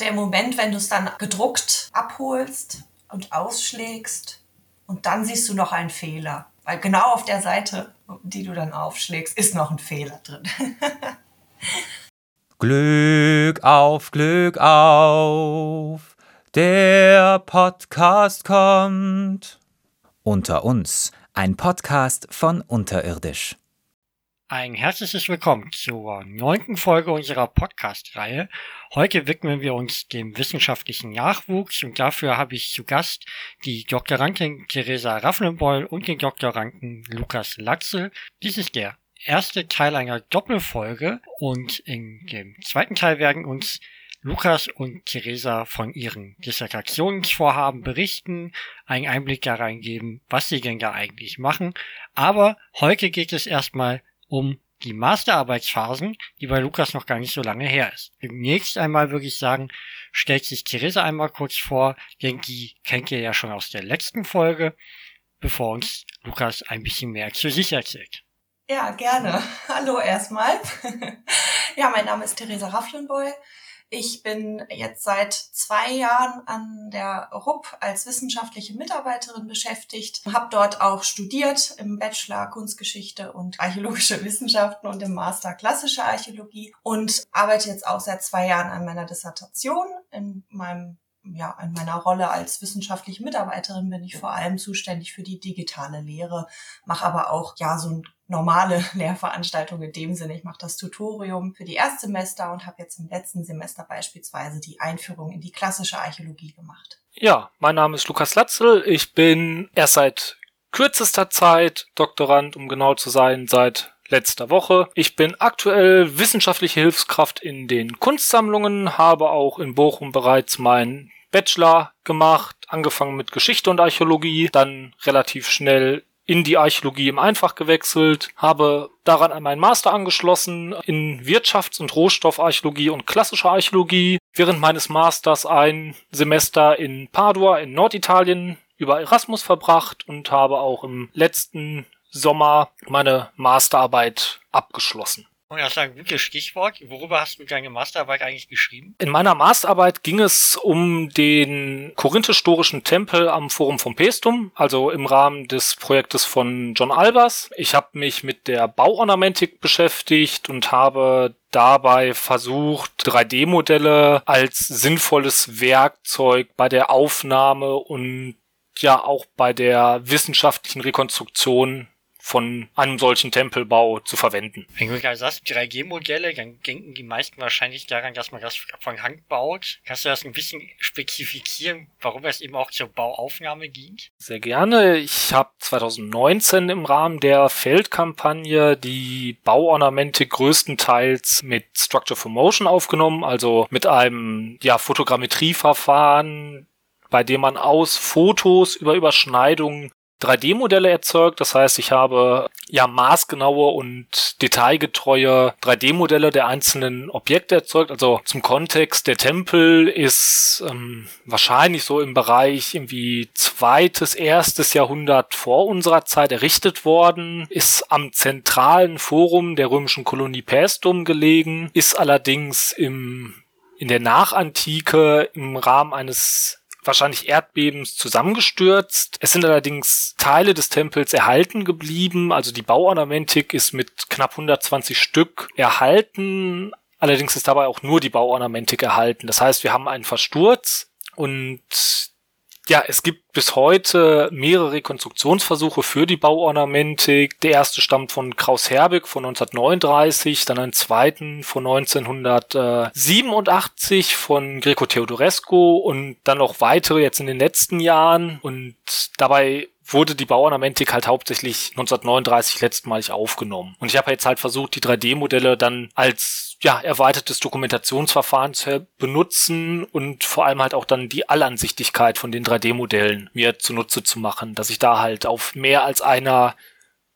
der Moment, wenn du es dann gedruckt abholst und ausschlägst und dann siehst du noch einen Fehler. Weil genau auf der Seite, die du dann aufschlägst, ist noch ein Fehler drin. Glück auf, Glück auf, der Podcast kommt. Unter uns, ein Podcast von Unterirdisch. Ein herzliches Willkommen zur neunten Folge unserer Podcast-Reihe. Heute widmen wir uns dem wissenschaftlichen Nachwuchs und dafür habe ich zu Gast die Doktorandin Theresa Rafflenbeul und den Doktoranden Lukas Latzel. Dies ist der erste Teil einer Doppelfolge und in dem zweiten Teil werden uns Lukas und Theresa von ihren Dissertationsvorhaben berichten, einen Einblick da reingeben, was sie denn da eigentlich machen. Aber heute geht es erstmal um die Masterarbeitsphasen, die bei Lukas noch gar nicht so lange her ist. Zunächst einmal würde ich sagen, stellt sich Theresa einmal kurz vor, denn die kennt ihr ja schon aus der letzten Folge, bevor uns Lukas ein bisschen mehr zu sich erzählt. Ja, gerne. Hallo erstmal. ja, mein Name ist Theresa Rafflenboy. Ich bin jetzt seit zwei Jahren an der RUP als wissenschaftliche Mitarbeiterin beschäftigt, habe dort auch studiert im Bachelor Kunstgeschichte und Archäologische Wissenschaften und im Master Klassische Archäologie und arbeite jetzt auch seit zwei Jahren an meiner Dissertation. In meinem ja, in meiner Rolle als wissenschaftliche Mitarbeiterin bin ich vor allem zuständig für die digitale Lehre, mache aber auch ja so normale Lehrveranstaltung in dem Sinne. Ich mache das Tutorium für die Erstsemester und habe jetzt im letzten Semester beispielsweise die Einführung in die klassische Archäologie gemacht. Ja, mein Name ist Lukas Latzel. Ich bin erst seit kürzester Zeit Doktorand, um genau zu sein, seit letzter Woche. Ich bin aktuell wissenschaftliche Hilfskraft in den Kunstsammlungen, habe auch in Bochum bereits meinen Bachelor gemacht, angefangen mit Geschichte und Archäologie, dann relativ schnell in die Archäologie im Einfach gewechselt, habe daran an meinen Master angeschlossen in Wirtschafts- und Rohstoffarchäologie und klassischer Archäologie, während meines Masters ein Semester in Padua in Norditalien über Erasmus verbracht und habe auch im letzten Sommer meine Masterarbeit abgeschlossen. Und ist ein gutes Stichwort. Worüber hast du deine Masterarbeit eigentlich geschrieben? In meiner Masterarbeit ging es um den korinthisch-storischen Tempel am Forum vom Pestum, also im Rahmen des Projektes von John Albers. Ich habe mich mit der Bauornamentik beschäftigt und habe dabei versucht, 3D-Modelle als sinnvolles Werkzeug bei der Aufnahme und ja auch bei der wissenschaftlichen Rekonstruktion von einem solchen Tempelbau zu verwenden. Wenn du gerade sagst, 3G-Modelle, dann denken die meisten wahrscheinlich daran, dass man das von Hand baut. Kannst du das ein bisschen spezifizieren, warum es eben auch zur Bauaufnahme dient? Sehr gerne. Ich habe 2019 im Rahmen der Feldkampagne die Bauornamente größtenteils mit Structure for Motion aufgenommen, also mit einem ja, Fotogrammetrieverfahren, bei dem man aus Fotos über Überschneidungen 3D-Modelle erzeugt. Das heißt, ich habe ja maßgenaue und detailgetreue 3D-Modelle der einzelnen Objekte erzeugt. Also zum Kontext, der Tempel ist ähm, wahrscheinlich so im Bereich irgendwie zweites, erstes Jahrhundert vor unserer Zeit errichtet worden, ist am zentralen Forum der römischen Kolonie Paestum gelegen, ist allerdings im in der Nachantike im Rahmen eines wahrscheinlich Erdbebens zusammengestürzt. Es sind allerdings Teile des Tempels erhalten geblieben. Also die Bauornamentik ist mit knapp 120 Stück erhalten. Allerdings ist dabei auch nur die Bauornamentik erhalten. Das heißt, wir haben einen Versturz und ja, es gibt bis heute mehrere Rekonstruktionsversuche für die Bauornamentik. Der erste stammt von Kraus Herbig von 1939, dann einen zweiten von 1987 von Greco Theodorescu und dann noch weitere jetzt in den letzten Jahren. Und dabei wurde die Bauornamentik halt hauptsächlich 1939 letztmalig aufgenommen. Und ich habe jetzt halt versucht, die 3D-Modelle dann als ja, erweitertes Dokumentationsverfahren zu benutzen und vor allem halt auch dann die Allansichtigkeit von den 3D-Modellen mir zunutze zu machen, dass ich da halt auf mehr als einer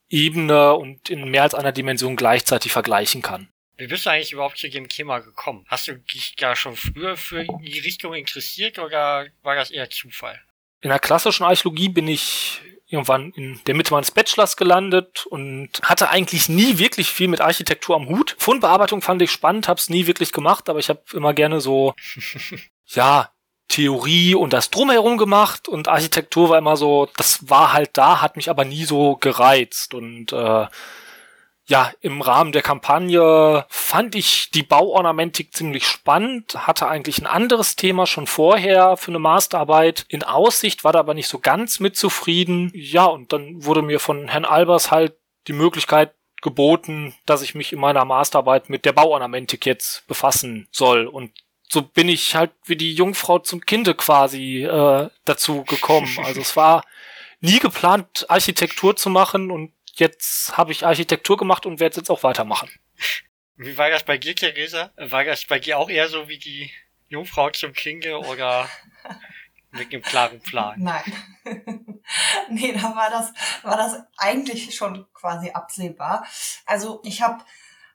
Ebene und in mehr als einer Dimension gleichzeitig vergleichen kann. Wie bist du eigentlich überhaupt zu dem Thema gekommen? Hast du dich da schon früher für die Richtung interessiert oder war das eher Zufall? In der klassischen Archäologie bin ich irgendwann in der Mitte meines Bachelors gelandet und hatte eigentlich nie wirklich viel mit Architektur am Hut. Fundbearbeitung fand ich spannend, hab's nie wirklich gemacht, aber ich habe immer gerne so, ja, Theorie und das drumherum gemacht und Architektur war immer so, das war halt da, hat mich aber nie so gereizt und äh, ja, im Rahmen der Kampagne fand ich die Bauornamentik ziemlich spannend, hatte eigentlich ein anderes Thema schon vorher für eine Masterarbeit in Aussicht, war da aber nicht so ganz mit zufrieden. Ja, und dann wurde mir von Herrn Albers halt die Möglichkeit geboten, dass ich mich in meiner Masterarbeit mit der Bauornamentik jetzt befassen soll. Und so bin ich halt wie die Jungfrau zum Kinde quasi äh, dazu gekommen. Also es war nie geplant, Architektur zu machen und jetzt habe ich Architektur gemacht und werde es jetzt auch weitermachen. Wie war das bei dir, Theresa? War das bei dir auch eher so wie die Jungfrau zum Klinge oder mit einem klaren Plan? Nein. nee, da war das, war das eigentlich schon quasi absehbar. Also ich habe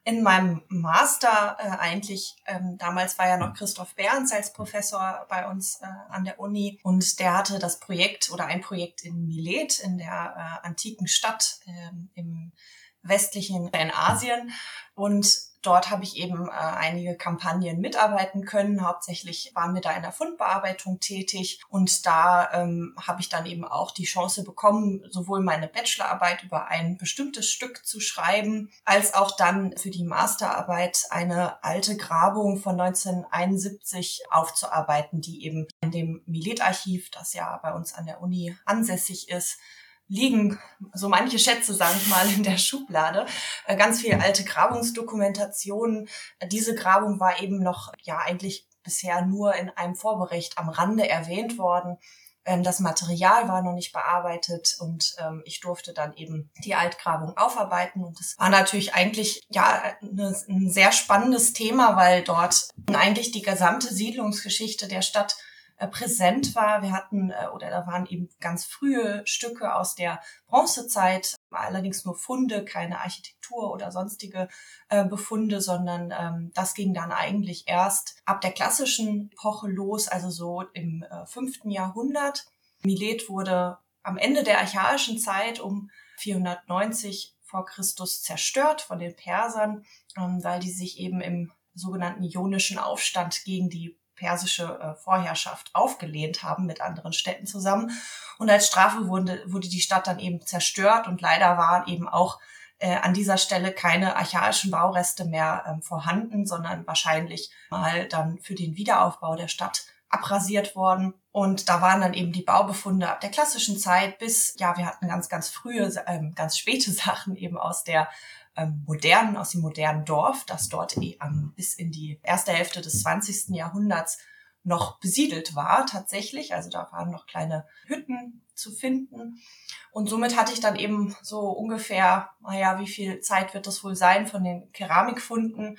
in meinem Master äh, eigentlich, ähm, damals war ja noch Christoph Behrens als Professor bei uns äh, an der Uni. Und der hatte das Projekt oder ein Projekt in Milet, in der äh, antiken Stadt äh, im westlichen in Asien und Dort habe ich eben äh, einige Kampagnen mitarbeiten können. Hauptsächlich waren wir da in der Fundbearbeitung tätig und da ähm, habe ich dann eben auch die Chance bekommen, sowohl meine Bachelorarbeit über ein bestimmtes Stück zu schreiben, als auch dann für die Masterarbeit eine alte Grabung von 1971 aufzuarbeiten, die eben in dem Milet-Archiv, das ja bei uns an der Uni ansässig ist, liegen so manche Schätze, sage ich mal, in der Schublade. Äh, ganz viel alte Grabungsdokumentationen. Diese Grabung war eben noch, ja, eigentlich bisher nur in einem Vorbericht am Rande erwähnt worden. Ähm, das Material war noch nicht bearbeitet und ähm, ich durfte dann eben die Altgrabung aufarbeiten. Und es war natürlich eigentlich ja ein sehr spannendes Thema, weil dort eigentlich die gesamte Siedlungsgeschichte der Stadt präsent war. Wir hatten, äh, oder da waren eben ganz frühe Stücke aus der Bronzezeit, allerdings nur Funde, keine Architektur oder sonstige äh, Befunde, sondern ähm, das ging dann eigentlich erst ab der klassischen Epoche los, also so im fünften Jahrhundert. Milet wurde am Ende der archaischen Zeit um 490 vor Christus zerstört von den Persern, ähm, weil die sich eben im sogenannten Ionischen Aufstand gegen die persische äh, Vorherrschaft aufgelehnt haben mit anderen Städten zusammen. Und als Strafe wurde, wurde die Stadt dann eben zerstört und leider waren eben auch äh, an dieser Stelle keine archaischen Baureste mehr ähm, vorhanden, sondern wahrscheinlich mal dann für den Wiederaufbau der Stadt abrasiert worden. Und da waren dann eben die Baubefunde ab der klassischen Zeit bis, ja, wir hatten ganz, ganz frühe, ähm, ganz späte Sachen eben aus der ähm, modernen, aus dem modernen Dorf, das dort ähm, bis in die erste Hälfte des 20. Jahrhunderts noch besiedelt war tatsächlich. Also da waren noch kleine Hütten zu finden. Und somit hatte ich dann eben so ungefähr, naja, wie viel Zeit wird das wohl sein von den Keramikfunden?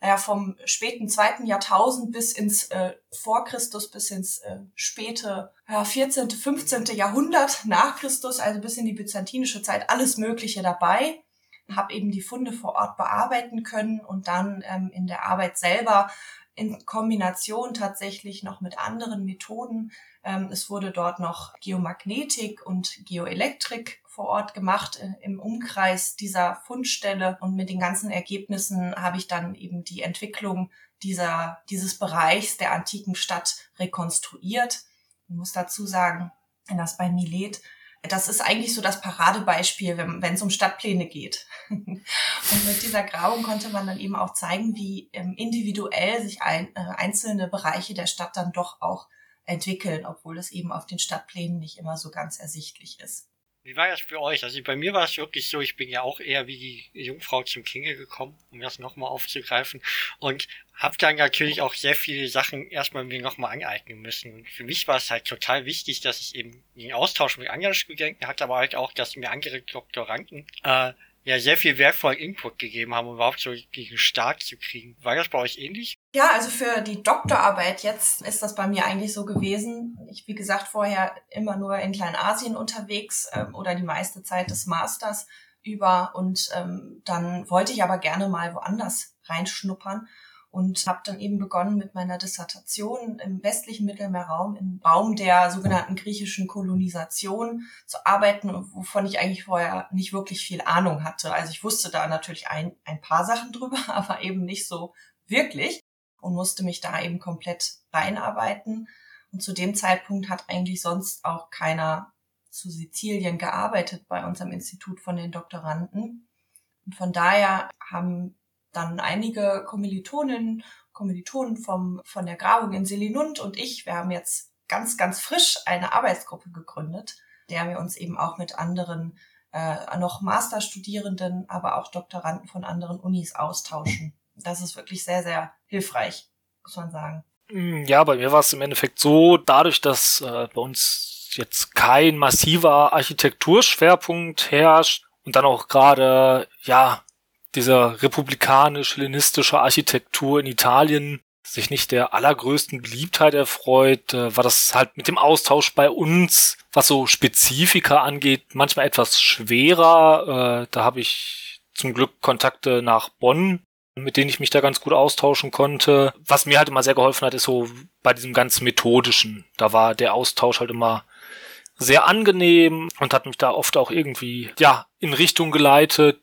Naja, vom späten zweiten Jahrtausend bis ins äh, vor Christus, bis ins äh, späte ja, 14., 15. Jahrhundert nach Christus, also bis in die byzantinische Zeit, alles Mögliche dabei habe eben die Funde vor Ort bearbeiten können und dann ähm, in der Arbeit selber in Kombination tatsächlich noch mit anderen Methoden. Ähm, es wurde dort noch Geomagnetik und Geoelektrik vor Ort gemacht äh, im Umkreis dieser Fundstelle und mit den ganzen Ergebnissen habe ich dann eben die Entwicklung dieser, dieses Bereichs der antiken Stadt rekonstruiert. Ich muss dazu sagen, wenn das bei Milet das ist eigentlich so das Paradebeispiel, wenn es um Stadtpläne geht. und mit dieser Grabung konnte man dann eben auch zeigen, wie ähm, individuell sich ein, äh, einzelne Bereiche der Stadt dann doch auch entwickeln, obwohl es eben auf den Stadtplänen nicht immer so ganz ersichtlich ist. Wie war das für euch? Also bei mir war es wirklich so, ich bin ja auch eher wie die Jungfrau zum Kinge gekommen, um das nochmal aufzugreifen. Und habe dann natürlich auch sehr viele Sachen erstmal mir nochmal aneignen müssen. Und für mich war es halt total wichtig, dass ich eben den Austausch mit anderen Studenten hatte, aber halt auch, dass mir andere Doktoranden äh, ja sehr viel wertvollen Input gegeben haben, um überhaupt so gegen Start zu kriegen. War das bei euch ähnlich? Ja, also für die Doktorarbeit jetzt ist das bei mir eigentlich so gewesen. Ich, wie gesagt, vorher immer nur in Kleinasien unterwegs ähm, oder die meiste Zeit des Masters über und ähm, dann wollte ich aber gerne mal woanders reinschnuppern und habe dann eben begonnen mit meiner Dissertation im westlichen Mittelmeerraum, im Raum der sogenannten griechischen Kolonisation zu arbeiten, wovon ich eigentlich vorher nicht wirklich viel Ahnung hatte. Also ich wusste da natürlich ein, ein paar Sachen drüber, aber eben nicht so wirklich und musste mich da eben komplett reinarbeiten. Und zu dem Zeitpunkt hat eigentlich sonst auch keiner zu Sizilien gearbeitet bei unserem Institut von den Doktoranden. Und von daher haben dann einige Kommilitoninnen, Kommilitonen vom, von der Grabung in Selinund und ich, wir haben jetzt ganz, ganz frisch eine Arbeitsgruppe gegründet, der wir uns eben auch mit anderen äh, noch Masterstudierenden, aber auch Doktoranden von anderen Unis austauschen. Das ist wirklich sehr, sehr hilfreich, muss man sagen. Hm, ja, bei mir war es im Endeffekt so, dadurch, dass äh, bei uns jetzt kein massiver Architekturschwerpunkt herrscht und dann auch gerade, ja, dieser republikanisch-hellenistische Architektur in Italien sich nicht der allergrößten Beliebtheit erfreut, äh, war das halt mit dem Austausch bei uns, was so Spezifika angeht, manchmal etwas schwerer. Äh, da habe ich zum Glück Kontakte nach Bonn, mit denen ich mich da ganz gut austauschen konnte. Was mir halt immer sehr geholfen hat, ist so bei diesem ganz methodischen. Da war der Austausch halt immer sehr angenehm und hat mich da oft auch irgendwie, ja, in Richtung geleitet,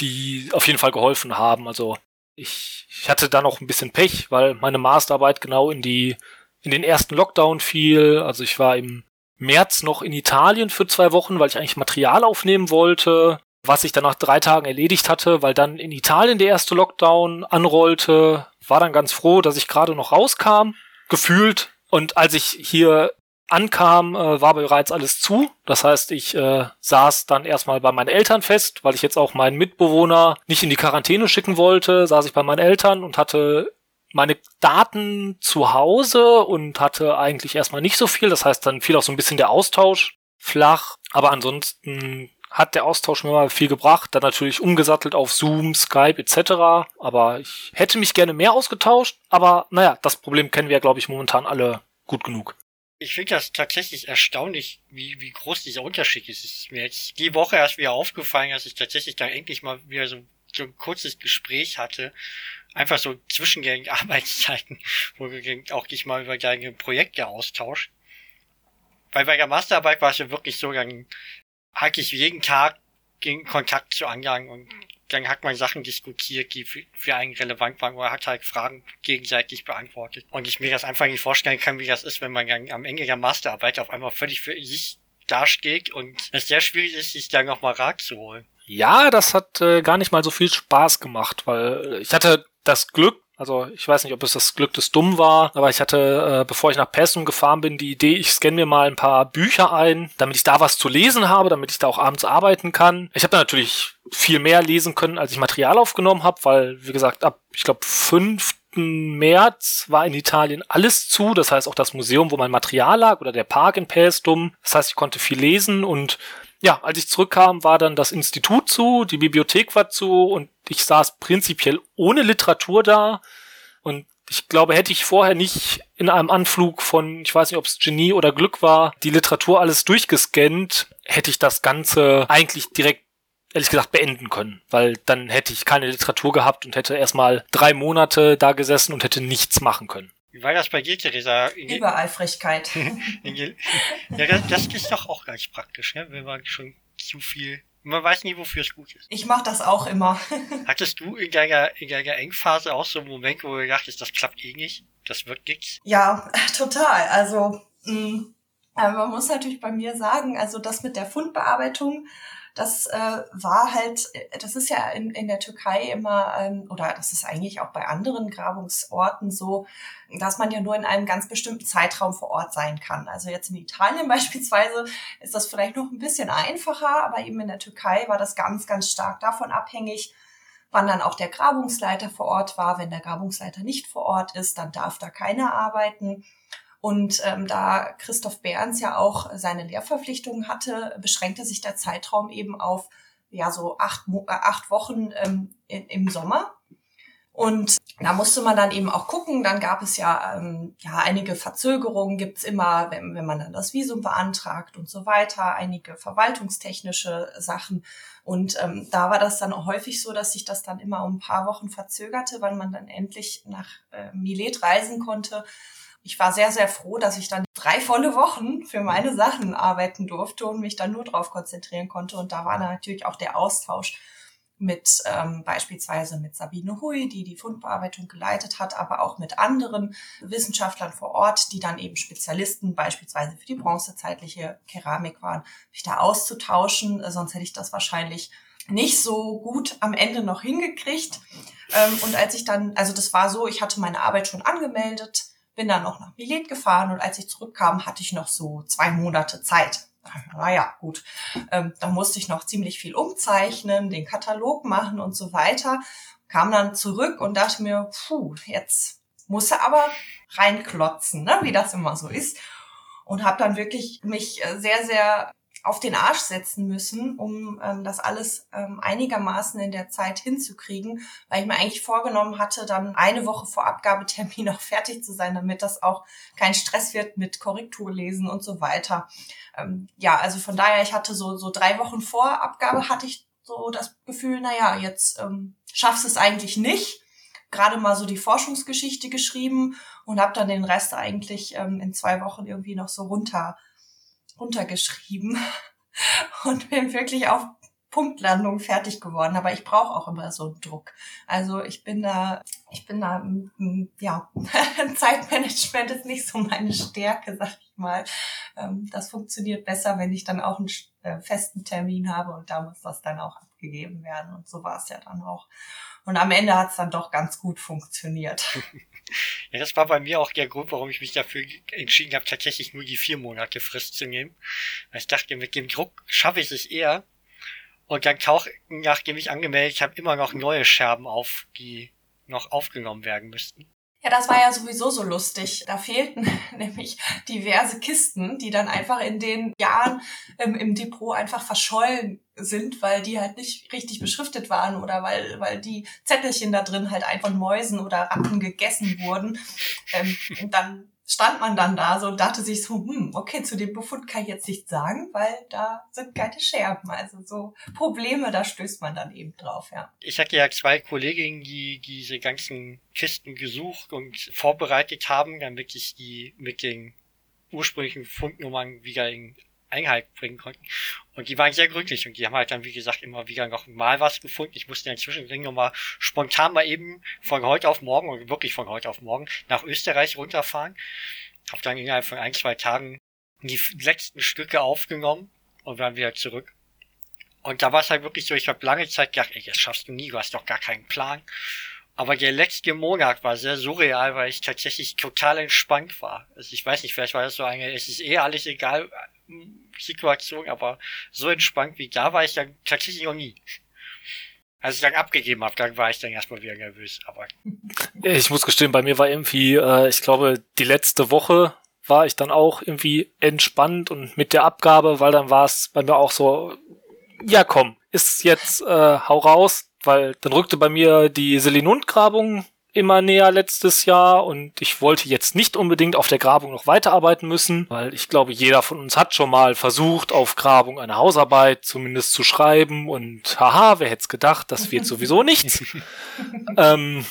die auf jeden Fall geholfen haben. Also ich, ich hatte da noch ein bisschen Pech, weil meine Masterarbeit genau in die, in den ersten Lockdown fiel. Also ich war im März noch in Italien für zwei Wochen, weil ich eigentlich Material aufnehmen wollte, was ich dann nach drei Tagen erledigt hatte, weil dann in Italien der erste Lockdown anrollte. War dann ganz froh, dass ich gerade noch rauskam, gefühlt. Und als ich hier ankam, äh, war bereits alles zu. Das heißt, ich äh, saß dann erstmal bei meinen Eltern fest, weil ich jetzt auch meinen Mitbewohner nicht in die Quarantäne schicken wollte, saß ich bei meinen Eltern und hatte meine Daten zu Hause und hatte eigentlich erstmal nicht so viel. Das heißt, dann fiel auch so ein bisschen der Austausch flach. Aber ansonsten hat der Austausch mir mal viel gebracht. Dann natürlich umgesattelt auf Zoom, Skype etc. Aber ich hätte mich gerne mehr ausgetauscht. Aber naja, das Problem kennen wir glaube ich, momentan alle gut genug. Ich finde das tatsächlich erstaunlich, wie, wie groß dieser Unterschied ist. Es ist mir jetzt die Woche erst wieder aufgefallen, dass ich tatsächlich da endlich mal wieder so, so ein kurzes Gespräch hatte. Einfach so zwischen den Arbeitszeiten, wo wir auch dich mal über deine Projekte austauscht. Weil bei der Masterarbeit war es ja wirklich so, dann hatte ich jeden Tag den Kontakt zu anderen und dann hat man Sachen diskutiert, die für, für einen relevant waren, oder hat halt Fragen gegenseitig beantwortet. Und ich mir das einfach nicht vorstellen kann, wie das ist, wenn man dann am Ende der Masterarbeit auf einmal völlig für sich dasteht und es sehr schwierig ist, sich da nochmal Rat zu holen. Ja, das hat äh, gar nicht mal so viel Spaß gemacht, weil ich hatte das Glück, also ich weiß nicht, ob es das Glück des Dummen war, aber ich hatte, äh, bevor ich nach Pestum gefahren bin, die Idee, ich scanne mir mal ein paar Bücher ein, damit ich da was zu lesen habe, damit ich da auch abends arbeiten kann. Ich habe natürlich viel mehr lesen können, als ich Material aufgenommen habe, weil, wie gesagt, ab, ich glaube, 5. März war in Italien alles zu, das heißt auch das Museum, wo mein Material lag, oder der Park in Paestum. Das heißt, ich konnte viel lesen und ja, als ich zurückkam, war dann das Institut zu, die Bibliothek war zu und ich saß prinzipiell ohne Literatur da. Und ich glaube, hätte ich vorher nicht in einem Anflug von, ich weiß nicht, ob es Genie oder Glück war, die Literatur alles durchgescannt, hätte ich das Ganze eigentlich direkt ehrlich gesagt beenden können, weil dann hätte ich keine Literatur gehabt und hätte erstmal drei Monate da gesessen und hätte nichts machen können. Wie war das bei dir, Theresa? Übereifrigkeit. ja, das, das, ist doch auch ganz praktisch, ne? wenn man schon zu viel. Man weiß nie, wofür es gut ist. Ich mache das auch immer. Hattest du in deiner, in deiner Engphase auch so einen Moment, wo du dachtest, das klappt eh nicht, das wird nichts? Ja, total. Also, mh, mm, man muss natürlich bei mir sagen, also das mit der Fundbearbeitung das äh, war halt, das ist ja in, in der Türkei immer, ähm, oder das ist eigentlich auch bei anderen Grabungsorten so, dass man ja nur in einem ganz bestimmten Zeitraum vor Ort sein kann. Also jetzt in Italien beispielsweise ist das vielleicht noch ein bisschen einfacher, aber eben in der Türkei war das ganz, ganz stark davon abhängig, wann dann auch der Grabungsleiter vor Ort war. Wenn der Grabungsleiter nicht vor Ort ist, dann darf da keiner arbeiten. Und ähm, da Christoph Behrens ja auch seine Lehrverpflichtungen hatte, beschränkte sich der Zeitraum eben auf ja so acht, äh, acht Wochen ähm, in, im Sommer. Und da musste man dann eben auch gucken. Dann gab es ja, ähm, ja einige Verzögerungen, gibt's immer, wenn, wenn man dann das Visum beantragt und so weiter, einige verwaltungstechnische Sachen. Und ähm, da war das dann auch häufig so, dass sich das dann immer um ein paar Wochen verzögerte, weil man dann endlich nach äh, Milet reisen konnte. Ich war sehr, sehr froh, dass ich dann drei volle Wochen für meine Sachen arbeiten durfte und mich dann nur darauf konzentrieren konnte. Und da war natürlich auch der Austausch mit ähm, beispielsweise mit Sabine Hui, die die Fundbearbeitung geleitet hat, aber auch mit anderen Wissenschaftlern vor Ort, die dann eben Spezialisten beispielsweise für die bronzezeitliche Keramik waren, mich da auszutauschen. Äh, sonst hätte ich das wahrscheinlich nicht so gut am Ende noch hingekriegt. Ähm, und als ich dann, also das war so, ich hatte meine Arbeit schon angemeldet, bin dann noch nach Milet gefahren und als ich zurückkam, hatte ich noch so zwei Monate Zeit naja, gut. Ähm, da musste ich noch ziemlich viel umzeichnen, den Katalog machen und so weiter. Kam dann zurück und dachte mir, puh, jetzt muss er aber reinklotzen, ne, wie das immer so ist. Und habe dann wirklich mich äh, sehr, sehr auf den Arsch setzen müssen, um ähm, das alles ähm, einigermaßen in der Zeit hinzukriegen, weil ich mir eigentlich vorgenommen hatte, dann eine Woche vor Abgabetermin auch fertig zu sein, damit das auch kein Stress wird mit Korrekturlesen und so weiter. Ähm, ja, also von daher, ich hatte so, so drei Wochen vor Abgabe hatte ich so das Gefühl, na ja, jetzt ähm, schaffst es eigentlich nicht. Gerade mal so die Forschungsgeschichte geschrieben und habe dann den Rest eigentlich ähm, in zwei Wochen irgendwie noch so runter runtergeschrieben und bin wirklich auf Punktlandung fertig geworden. Aber ich brauche auch immer so einen Druck. Also ich bin da, ich bin da, ja, Zeitmanagement ist nicht so meine Stärke, sag ich mal. Ähm, das funktioniert besser, wenn ich dann auch einen äh, festen Termin habe und da muss das dann auch abgegeben werden. Und so war es ja dann auch. Und am Ende hat es dann doch ganz gut funktioniert. Ja, das war bei mir auch der Grund, warum ich mich dafür entschieden habe, tatsächlich nur die vier Monate Frist zu nehmen. Weil ich dachte, mit dem Druck schaffe ich es eher. Und dann tauch, nachdem ich angemeldet habe, immer noch neue Scherben auf, die noch aufgenommen werden müssten. Ja, das war ja sowieso so lustig. Da fehlten nämlich diverse Kisten, die dann einfach in den Jahren ähm, im Depot einfach verschollen sind, weil die halt nicht richtig beschriftet waren oder weil, weil die Zettelchen da drin halt einfach Mäusen oder Ratten gegessen wurden. Ähm, und dann stand man dann da so und dachte sich so, hm, okay, zu dem Befund kann ich jetzt nichts sagen, weil da sind keine Scherben. Also so Probleme, da stößt man dann eben drauf, ja. Ich hatte ja zwei Kolleginnen, die diese ganzen Kisten gesucht und vorbereitet haben, damit ich die mit den ursprünglichen Fundnummern wieder in Einheit bringen konnten. Und die waren sehr glücklich und die haben halt dann, wie gesagt, immer wieder noch mal was gefunden. Ich musste inzwischen nochmal spontan mal eben von heute auf morgen, und wirklich von heute auf morgen, nach Österreich runterfahren. Hab dann innerhalb von ein, zwei Tagen die letzten Stücke aufgenommen und dann wieder zurück. Und da war es halt wirklich so, ich habe lange Zeit gedacht, ey, das schaffst du nie, du hast doch gar keinen Plan. Aber der letzte Monat war sehr surreal, weil ich tatsächlich total entspannt war. Also ich weiß nicht, vielleicht war das so eine, es ist eh alles egal Situation, aber so entspannt wie da war ich dann tatsächlich noch nie. Als ich dann abgegeben habe, dann war ich dann erstmal wieder nervös. Aber ich muss gestehen, bei mir war irgendwie, äh, ich glaube, die letzte Woche war ich dann auch irgendwie entspannt und mit der Abgabe, weil dann war es bei mir auch so, ja komm, ist jetzt äh, hau raus, weil dann rückte bei mir die Selinund-Grabung immer näher letztes Jahr und ich wollte jetzt nicht unbedingt auf der Grabung noch weiterarbeiten müssen, weil ich glaube, jeder von uns hat schon mal versucht, auf Grabung eine Hausarbeit zumindest zu schreiben und haha, wer hätte es gedacht, das wird sowieso nichts. ähm,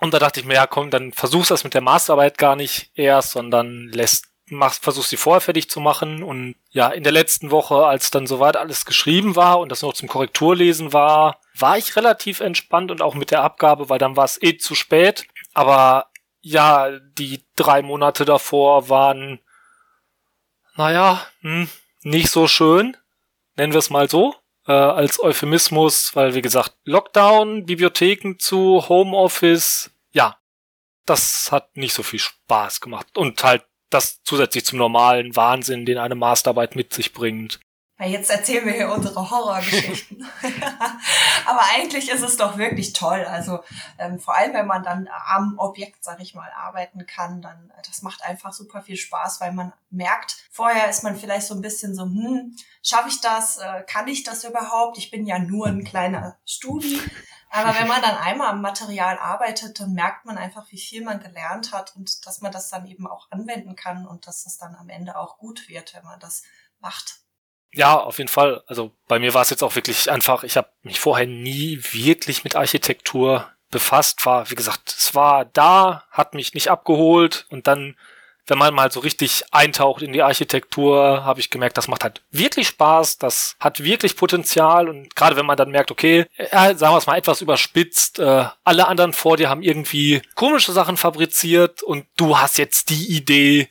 und da dachte ich mir, ja komm, dann versuchst das mit der Masterarbeit gar nicht erst, sondern lässt machst, versuchst sie vorher fertig zu machen. Und ja, in der letzten Woche, als dann soweit alles geschrieben war und das noch zum Korrekturlesen war, war ich relativ entspannt und auch mit der Abgabe, weil dann war es eh zu spät. Aber ja, die drei Monate davor waren, naja, hm, nicht so schön, nennen wir es mal so, äh, als Euphemismus, weil wie gesagt, Lockdown, Bibliotheken zu, Homeoffice, ja, das hat nicht so viel Spaß gemacht. Und halt das zusätzlich zum normalen Wahnsinn, den eine Masterarbeit mit sich bringt. Jetzt erzählen wir hier unsere Horrorgeschichten. Aber eigentlich ist es doch wirklich toll. Also ähm, vor allem, wenn man dann am Objekt, sag ich mal, arbeiten kann, dann äh, das macht einfach super viel Spaß, weil man merkt, vorher ist man vielleicht so ein bisschen so, hm, schaffe ich das? Äh, kann ich das überhaupt? Ich bin ja nur ein kleiner Studi. Aber wenn man dann einmal am Material arbeitet, dann merkt man einfach, wie viel man gelernt hat und dass man das dann eben auch anwenden kann und dass das dann am Ende auch gut wird, wenn man das macht. Ja, auf jeden Fall. Also bei mir war es jetzt auch wirklich einfach, ich habe mich vorher nie wirklich mit Architektur befasst. War, wie gesagt, es war da, hat mich nicht abgeholt und dann wenn man mal so richtig eintaucht in die Architektur, habe ich gemerkt, das macht halt wirklich Spaß, das hat wirklich Potenzial und gerade wenn man dann merkt, okay, äh, sagen wir es mal etwas überspitzt, äh, alle anderen vor dir haben irgendwie komische Sachen fabriziert und du hast jetzt die Idee,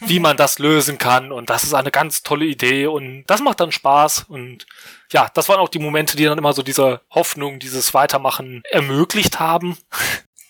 wie man das lösen kann und das ist eine ganz tolle Idee und das macht dann Spaß und ja, das waren auch die Momente, die dann immer so diese Hoffnung, dieses Weitermachen ermöglicht haben.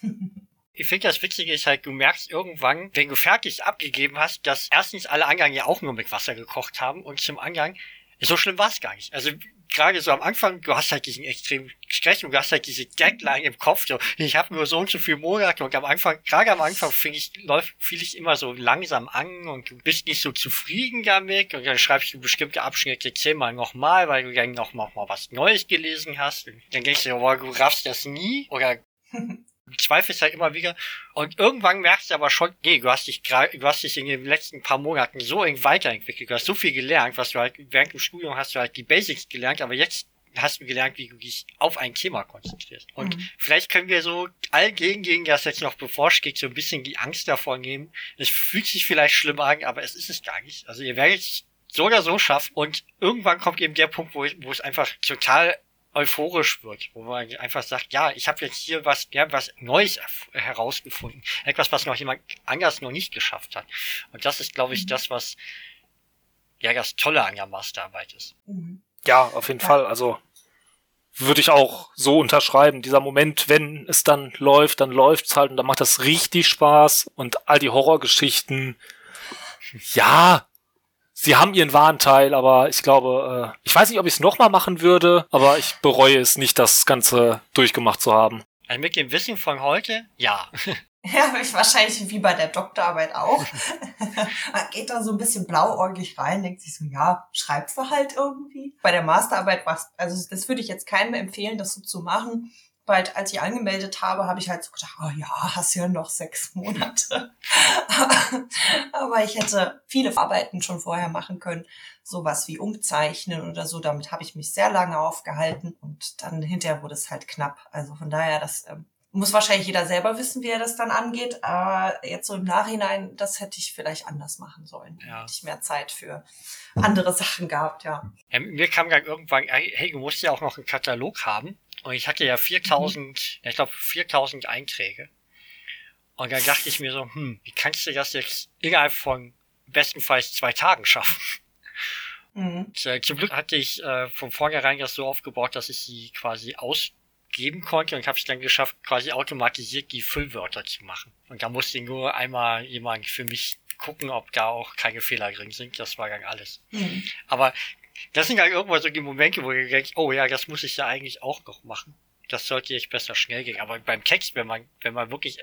Ich finde das Witzige ist halt, du merkst irgendwann, wenn du fertig abgegeben hast, dass erstens alle Angang ja auch nur mit Wasser gekocht haben und zum Angang, so schlimm war es gar nicht. Also gerade so am Anfang, du hast halt diesen extremen Stress und du hast halt diese Deadline im Kopf, so, ich habe nur so und so viele Monate und am Anfang, gerade am Anfang finde ich, läuft vieles immer so langsam an und du bist nicht so zufrieden damit und dann schreibst du bestimmte Abschnitte zehnmal nochmal, weil du dann noch, noch mal was Neues gelesen hast. Und dann denkst du, boah, du raffst das nie oder zweifelst halt immer wieder. Und irgendwann merkst du aber schon, nee, du hast dich gerade, du hast dich in den letzten paar Monaten so weiterentwickelt, du hast so viel gelernt, was du halt während dem Studium hast du halt die Basics gelernt, aber jetzt hast du gelernt, wie du dich auf ein Thema konzentrierst. Und mhm. vielleicht können wir so all gegen, gegen das jetzt noch bevorsteht, so ein bisschen die Angst davor nehmen. Es fühlt sich vielleicht schlimm an, aber es ist es gar nicht. Also ihr werdet es so oder so schaffen und irgendwann kommt eben der Punkt, wo, wo es einfach total euphorisch wird, wo man einfach sagt, ja, ich habe jetzt hier was, ja, was Neues herausgefunden, etwas, was noch jemand anders noch nicht geschafft hat. Und das ist, glaube ich, mhm. das, was ja das Tolle an der Masterarbeit ist. Mhm. Ja, auf jeden ja. Fall. Also würde ich auch so unterschreiben. Dieser Moment, wenn es dann läuft, dann läuft's halt und dann macht das richtig Spaß und all die Horrorgeschichten. Ja, sie haben ihren wahren Teil, aber ich glaube, äh, ich weiß nicht, ob ich es nochmal machen würde, aber ich bereue es nicht, das Ganze durchgemacht zu haben. Also mit dem Wissen von heute, ja. Ja, wahrscheinlich wie bei der Doktorarbeit auch. Man geht da so ein bisschen blauäugig rein, denkt sich so, ja, schreibst du halt irgendwie. Bei der Masterarbeit war also das würde ich jetzt keinem empfehlen, das so zu machen bald, als ich angemeldet habe, habe ich halt so gedacht, oh ja, hast ja noch sechs Monate. Aber ich hätte viele Arbeiten schon vorher machen können, sowas wie umzeichnen oder so. Damit habe ich mich sehr lange aufgehalten und dann hinterher wurde es halt knapp. Also von daher, das ähm, muss wahrscheinlich jeder selber wissen, wie er das dann angeht. Aber jetzt so im Nachhinein, das hätte ich vielleicht anders machen sollen. Ja. Hätte ich mehr Zeit für andere Sachen gehabt, ja. ja mir kam dann irgendwann, hey, du musst ja auch noch einen Katalog haben. Und ich hatte ja 4000, mhm. ich glaube 4000 Einträge. Und dann dachte ich mir so, hm, wie kannst du das jetzt innerhalb von bestenfalls zwei Tagen schaffen? Mhm. Und, äh, zum Glück hatte ich äh, von vornherein das so aufgebaut, dass ich sie quasi ausgeben konnte und habe es dann geschafft, quasi automatisiert die Füllwörter zu machen. Und da musste nur einmal jemand für mich gucken, ob da auch keine Fehler drin sind. Das war dann alles. Mhm. Aber das sind halt irgendwo so die Momente, wo du denkst, oh ja, das muss ich ja eigentlich auch noch machen. Das sollte jetzt besser schnell gehen. Aber beim Text, wenn man, wenn man wirklich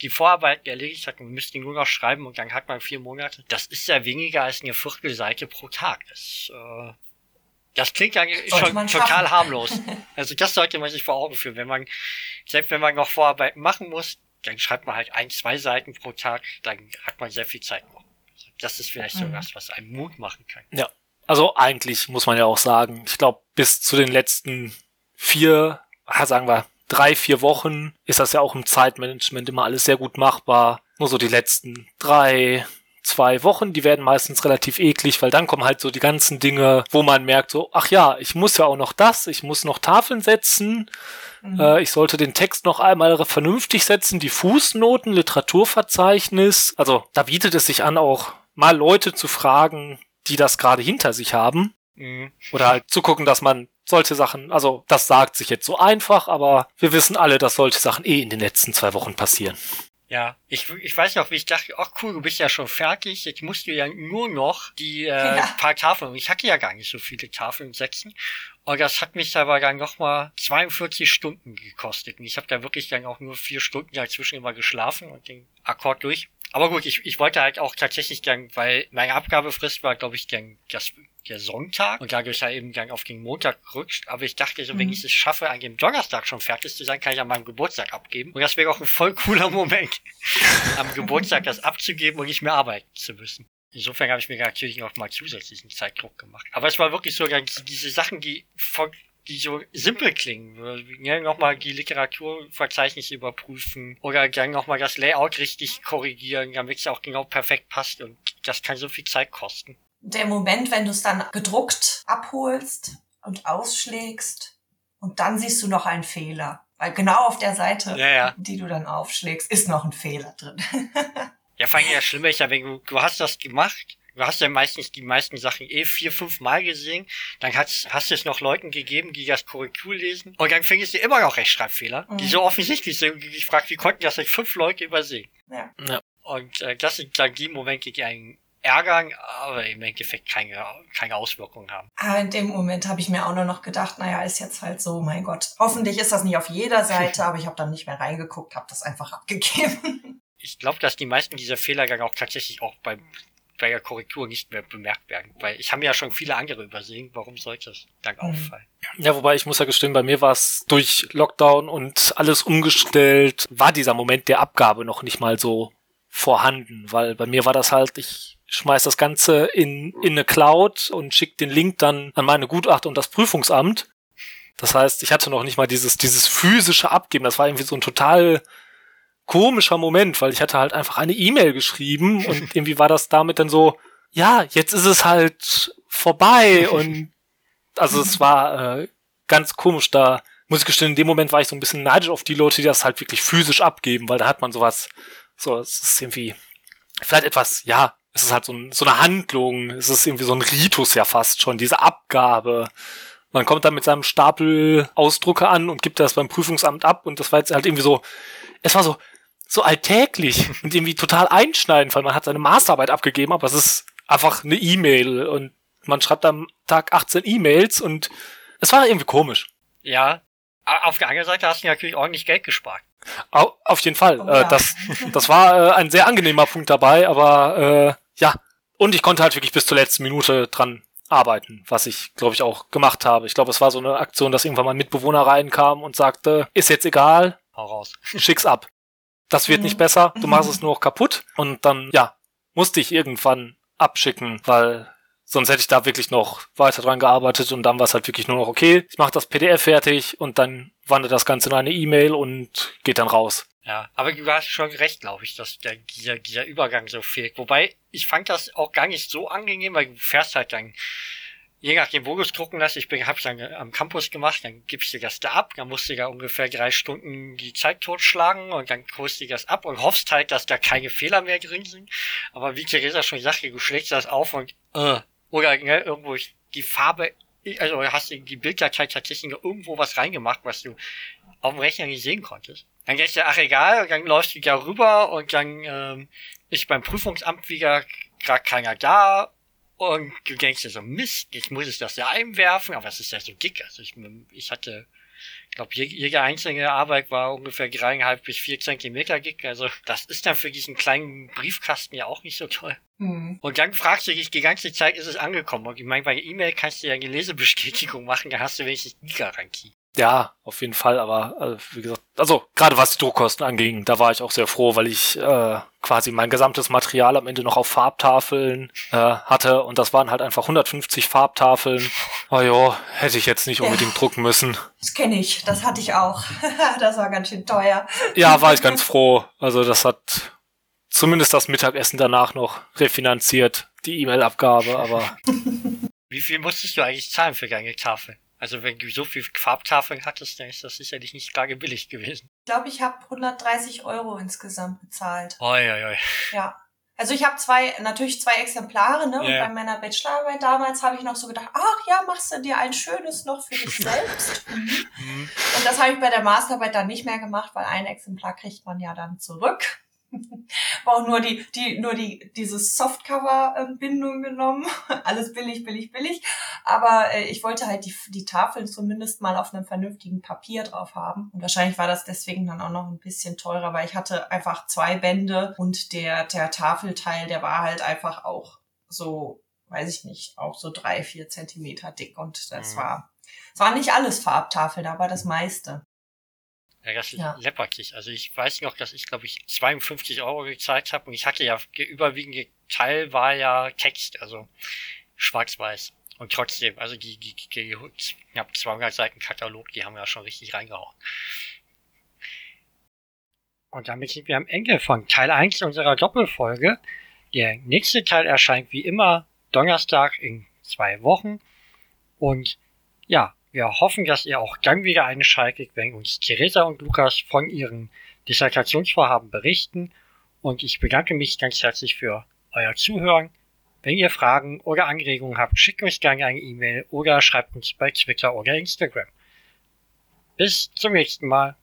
die Vorarbeit erledigt hat, man müsste ihn nur noch schreiben und dann hat man vier Monate. Das ist ja weniger als eine Viertelseite pro Tag. Das, äh, das klingt ja schon total harmlos. Also das sollte man sich vor Augen führen. Wenn man, selbst wenn man noch Vorarbeiten machen muss, dann schreibt man halt ein, zwei Seiten pro Tag, dann hat man sehr viel Zeit noch. Das ist vielleicht mhm. so was, was einem Mut machen kann. Ja. Also eigentlich muss man ja auch sagen, ich glaube, bis zu den letzten vier, sagen wir, drei, vier Wochen ist das ja auch im Zeitmanagement immer alles sehr gut machbar. Nur so die letzten drei, zwei Wochen, die werden meistens relativ eklig, weil dann kommen halt so die ganzen Dinge, wo man merkt so, ach ja, ich muss ja auch noch das, ich muss noch Tafeln setzen, mhm. äh, ich sollte den Text noch einmal vernünftig setzen, die Fußnoten, Literaturverzeichnis, also da bietet es sich an, auch mal Leute zu fragen, die das gerade hinter sich haben. Mhm. Oder halt zu gucken, dass man solche Sachen, also das sagt sich jetzt so einfach, aber wir wissen alle, dass solche Sachen eh in den letzten zwei Wochen passieren. Ja, ich, ich weiß noch, wie ich dachte, ach cool, du bist ja schon fertig, jetzt musst du ja nur noch die äh, ja. paar Tafeln, ich hatte ja gar nicht so viele Tafeln setzen. Und das hat mich aber dann nochmal 42 Stunden gekostet. Und ich habe da wirklich dann auch nur vier Stunden dazwischen immer geschlafen und den Akkord durch. Aber gut, ich, ich wollte halt auch tatsächlich gern, weil meine Abgabefrist war, glaube ich, gern das, der Sonntag und dadurch halt eben dann auf den Montag gerutscht. Aber ich dachte so, mhm. wenn ich es schaffe, an dem Donnerstag schon fertig zu sein, kann ich an meinem Geburtstag abgeben. Und das wäre auch ein voll cooler Moment, am Geburtstag das abzugeben und nicht mehr arbeiten zu müssen. Insofern habe ich mir natürlich noch mal zusätzlichen Zeitdruck gemacht. Aber es war wirklich so, diese Sachen, die von die so simpel klingen. Ja, nochmal die Literaturverzeichnisse überprüfen oder dann nochmal das Layout richtig korrigieren, damit es auch genau perfekt passt und das kann so viel Zeit kosten. Der Moment, wenn du es dann gedruckt abholst und ausschlägst und dann siehst du noch einen Fehler. Weil genau auf der Seite, ja, ja. die du dann aufschlägst, ist noch ein Fehler drin. ja, vor allem ja schlimmer ist ja, wenn du, du hast das gemacht du hast ja meistens die meisten Sachen eh vier, fünf Mal gesehen, dann hast, hast du es noch Leuten gegeben, die das Korrektur lesen und dann findest du immer noch Rechtschreibfehler, mhm. die so offensichtlich sind. Ich frage, wie konnten das nicht fünf Leute übersehen? Ja. ja. Und äh, das sind dann die Momente, die einen ärgern, aber im Endeffekt keine, keine Auswirkungen haben. Ah, in dem Moment habe ich mir auch nur noch gedacht, naja, ist jetzt halt so, mein Gott. Hoffentlich ist das nicht auf jeder Seite, aber ich habe dann nicht mehr reingeguckt, habe das einfach abgegeben. Ich glaube, dass die meisten dieser Fehler dann auch tatsächlich auch beim bei der Korrektur nicht mehr bemerkt werden. Weil ich habe ja schon viele andere übersehen. Warum sollte es dann mhm. auffallen? Ja, wobei ich muss ja gestehen, bei mir war es durch Lockdown und alles umgestellt, war dieser Moment der Abgabe noch nicht mal so vorhanden, weil bei mir war das halt, ich schmeiß das Ganze in, in eine Cloud und schick den Link dann an meine Gutachter und das Prüfungsamt. Das heißt, ich hatte noch nicht mal dieses, dieses physische Abgeben. Das war irgendwie so ein total komischer Moment, weil ich hatte halt einfach eine E-Mail geschrieben und irgendwie war das damit dann so, ja, jetzt ist es halt vorbei und also es war äh, ganz komisch da. Muss ich gestehen, in dem Moment war ich so ein bisschen neidisch auf die Leute, die das halt wirklich physisch abgeben, weil da hat man sowas, so, es ist irgendwie vielleicht etwas, ja, es ist halt so, ein, so eine Handlung, es ist irgendwie so ein Ritus ja fast schon, diese Abgabe. Man kommt dann mit seinem Stapel Ausdrucke an und gibt das beim Prüfungsamt ab und das war jetzt halt irgendwie so, es war so, so alltäglich und irgendwie total einschneidend, weil man hat seine Masterarbeit abgegeben, aber es ist einfach eine E-Mail und man schreibt am Tag 18 E-Mails und es war irgendwie komisch. Ja, auf der anderen Seite hast du natürlich ordentlich Geld gespart. Au, auf jeden Fall. Oh, äh, ja. das, das war äh, ein sehr angenehmer Punkt dabei, aber äh, ja. Und ich konnte halt wirklich bis zur letzten Minute dran arbeiten, was ich, glaube ich, auch gemacht habe. Ich glaube, es war so eine Aktion, dass irgendwann mal ein Mitbewohner reinkam und sagte, ist jetzt egal, Hau raus. schick's ab das wird mhm. nicht besser, du machst es nur noch kaputt und dann, ja, musste ich irgendwann abschicken, weil sonst hätte ich da wirklich noch weiter dran gearbeitet und dann war es halt wirklich nur noch, okay, ich mache das PDF fertig und dann wandert das Ganze in eine E-Mail und geht dann raus. Ja, aber du hast schon recht, glaube ich, dass der, dieser, dieser Übergang so fehlt. Wobei, ich fand das auch gar nicht so angenehm, weil du fährst halt dann je nachdem, wo du es drucken lässt, ich bin, hab's dann am Campus gemacht, dann gibst du das da ab, dann musst du da ungefähr drei Stunden die Zeit totschlagen und dann holst du das ab und hoffst halt, dass da keine Fehler mehr drin sind. Aber wie Theresa schon sagte, du schlägst das auf und, äh, oder ne, irgendwo die Farbe, also hast du die Bilddatei tatsächlich irgendwo was reingemacht, was du auf dem Rechner nicht sehen konntest. Dann denkst du, ach egal, dann läufst du da rüber und dann ähm, ist beim Prüfungsamt wieder gerade keiner da und du denkst dir so, Mist, ich muss es das ja einwerfen, aber es ist ja so dick. Also ich, ich hatte, ich glaube, jede einzelne Arbeit war ungefähr dreieinhalb bis vier Zentimeter dick. Also das ist dann für diesen kleinen Briefkasten ja auch nicht so toll. Mhm. Und dann fragst du dich die ganze Zeit, ist es angekommen? Und ich meine, bei E-Mail kannst du ja eine Lesebestätigung machen, da hast du wenigstens die Garantie. Ja, auf jeden Fall, aber also, wie gesagt, also gerade was die Druckkosten anging, da war ich auch sehr froh, weil ich äh, quasi mein gesamtes Material am Ende noch auf Farbtafeln äh, hatte und das waren halt einfach 150 Farbtafeln. Oh jo, hätte ich jetzt nicht unbedingt ja. drucken müssen. Das kenne ich, das hatte ich auch. das war ganz schön teuer. Ja, war ich ganz froh. Also das hat zumindest das Mittagessen danach noch refinanziert, die E-Mail-Abgabe, aber. Wie viel musstest du eigentlich zahlen für deine Tafel? Also wenn du so viel Farbtafeln hattest, dann ist das sicherlich nicht gar billig gewesen. Ich glaube, ich habe 130 Euro insgesamt bezahlt. Oi, oi, oi. Ja. Also ich habe zwei, natürlich zwei Exemplare, ne? Yeah. Und bei meiner Bachelorarbeit damals habe ich noch so gedacht, ach ja, machst du dir ein schönes noch für dich selbst. Mhm. Und das habe ich bei der Masterarbeit dann nicht mehr gemacht, weil ein Exemplar kriegt man ja dann zurück. auch nur die, die, nur die, dieses Softcover-Bindung genommen. Alles billig, billig, billig. Aber äh, ich wollte halt die, die Tafeln zumindest mal auf einem vernünftigen Papier drauf haben. Und wahrscheinlich war das deswegen dann auch noch ein bisschen teurer, weil ich hatte einfach zwei Bände und der, der Tafelteil, der war halt einfach auch so, weiß ich nicht, auch so drei, vier Zentimeter dick. Und das mhm. war, es war nicht alles Farbtafeln, aber das meiste. Ja, das ist ja. läpperkig. Also ich weiß noch, dass ich, glaube ich, 52 Euro gezahlt habe und ich hatte ja, überwiegende Teil war ja Text, also schwarz-weiß. Und trotzdem, also die, die, die knapp 200 Seiten Katalog, die haben ja schon richtig reingehauen. Und damit sind wir am Ende von Teil 1 unserer Doppelfolge. Der nächste Teil erscheint wie immer Donnerstag in zwei Wochen. Und ja, wir hoffen, dass ihr auch dann wieder einschaltet, wenn uns Theresa und Lukas von ihren Dissertationsvorhaben berichten. Und ich bedanke mich ganz herzlich für euer Zuhören. Wenn ihr Fragen oder Anregungen habt, schickt uns gerne eine E-Mail oder schreibt uns bei Twitter oder Instagram. Bis zum nächsten Mal.